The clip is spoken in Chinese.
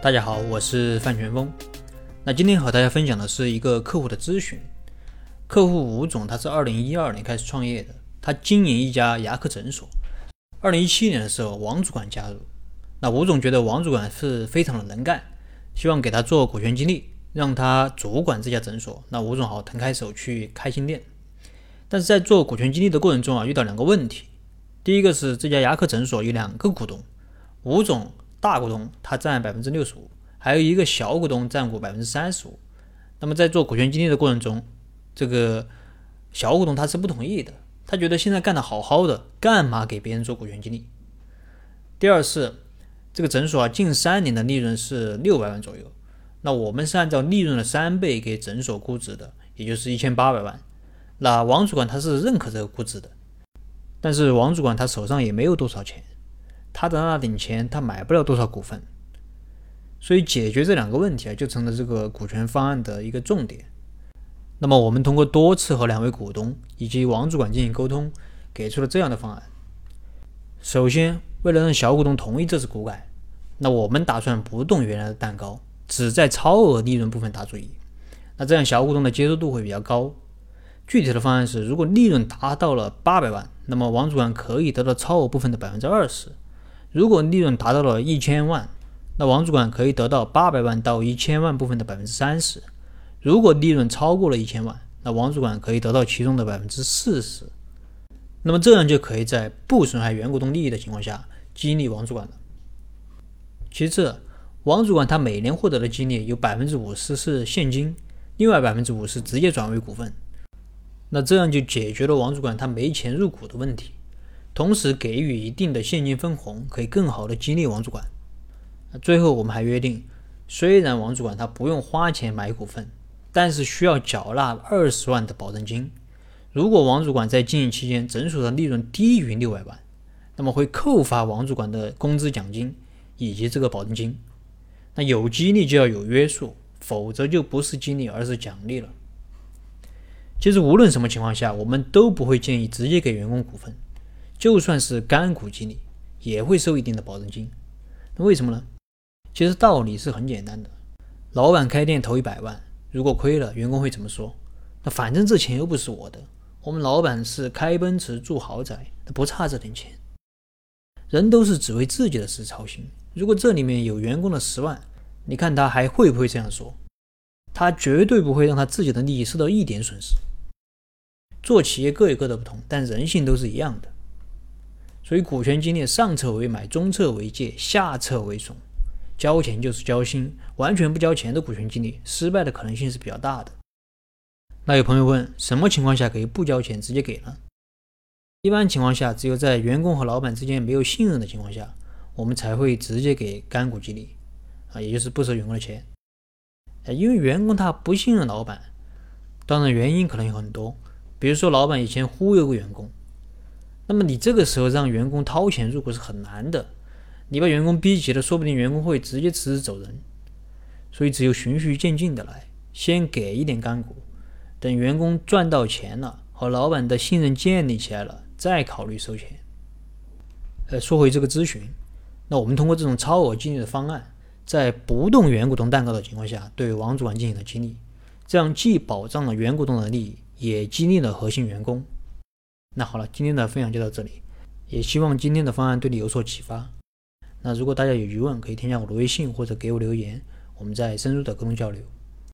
大家好，我是范全峰。那今天和大家分享的是一个客户的咨询。客户吴总，他是二零一二年开始创业的，他经营一家牙科诊所。二零一七年的时候，王主管加入。那吴总觉得王主管是非常的能干，希望给他做股权激励，让他主管这家诊所。那吴总好腾开手去开新店。但是在做股权激励的过程中啊，遇到两个问题。第一个是这家牙科诊所有两个股东，吴总。大股东他占百分之六十五，还有一个小股东占股百分之三十五。那么在做股权激励的过程中，这个小股东他是不同意的，他觉得现在干得好好的，干嘛给别人做股权激励？第二是这个诊所啊，近三年的利润是六百万左右，那我们是按照利润的三倍给诊所估值的，也就是一千八百万。那王主管他是认可这个估值的，但是王主管他手上也没有多少钱。他的那点钱，他买不了多少股份，所以解决这两个问题啊，就成了这个股权方案的一个重点。那么，我们通过多次和两位股东以及王主管进行沟通，给出了这样的方案。首先，为了让小股东同意这次股改，那我们打算不动原来的蛋糕，只在超额利润部分打主意。那这样小股东的接受度会比较高。具体的方案是，如果利润达到了八百万，那么王主管可以得到超额部分的百分之二十。如果利润达到了一千万，那王主管可以得到八百万到一千万部分的百分之三十；如果利润超过了一千万，那王主管可以得到其中的百分之四十。那么这样就可以在不损害原股东利益的情况下激励王主管了。其次，王主管他每年获得的激励有百分之五十是现金，另外百分之五十直接转为股份。那这样就解决了王主管他没钱入股的问题。同时给予一定的现金分红，可以更好的激励王主管。最后我们还约定，虽然王主管他不用花钱买股份，但是需要缴纳二十万的保证金。如果王主管在经营期间诊所的利润低于六百万，那么会扣发王主管的工资奖金以及这个保证金。那有激励就要有约束，否则就不是激励而是奖励了。其实无论什么情况下，我们都不会建议直接给员工股份。就算是干股激励，也会收一定的保证金。那为什么呢？其实道理是很简单的。老板开店投一百万，如果亏了，员工会怎么说？那反正这钱又不是我的。我们老板是开奔驰住豪宅，不差这点钱。人都是只为自己的事操心。如果这里面有员工的十万，你看他还会不会这样说？他绝对不会让他自己的利益受到一点损失。做企业各有各的不同，但人性都是一样的。所以股权激励上策为买，中策为借，下策为损。交钱就是交心，完全不交钱的股权激励，失败的可能性是比较大的。那有朋友问，什么情况下可以不交钱直接给呢？一般情况下，只有在员工和老板之间没有信任的情况下，我们才会直接给干股激励，啊，也就是不收员工的钱。因为员工他不信任老板，当然原因可能有很多，比如说老板以前忽悠过员工。那么你这个时候让员工掏钱入股是很难的，你把员工逼急了，说不定员工会直接辞职走人。所以只有循序渐进的来，先给一点干股，等员工赚到钱了，和老板的信任建立起来了，再考虑收钱。呃，说回这个咨询，那我们通过这种超额激励的方案，在不动原股东蛋糕的情况下，对王主管进行了激励，这样既保障了原股东的利益，也激励了核心员工。那好了，今天的分享就到这里，也希望今天的方案对你有所启发。那如果大家有疑问，可以添加我的微信或者给我留言，我们再深入的沟通交流。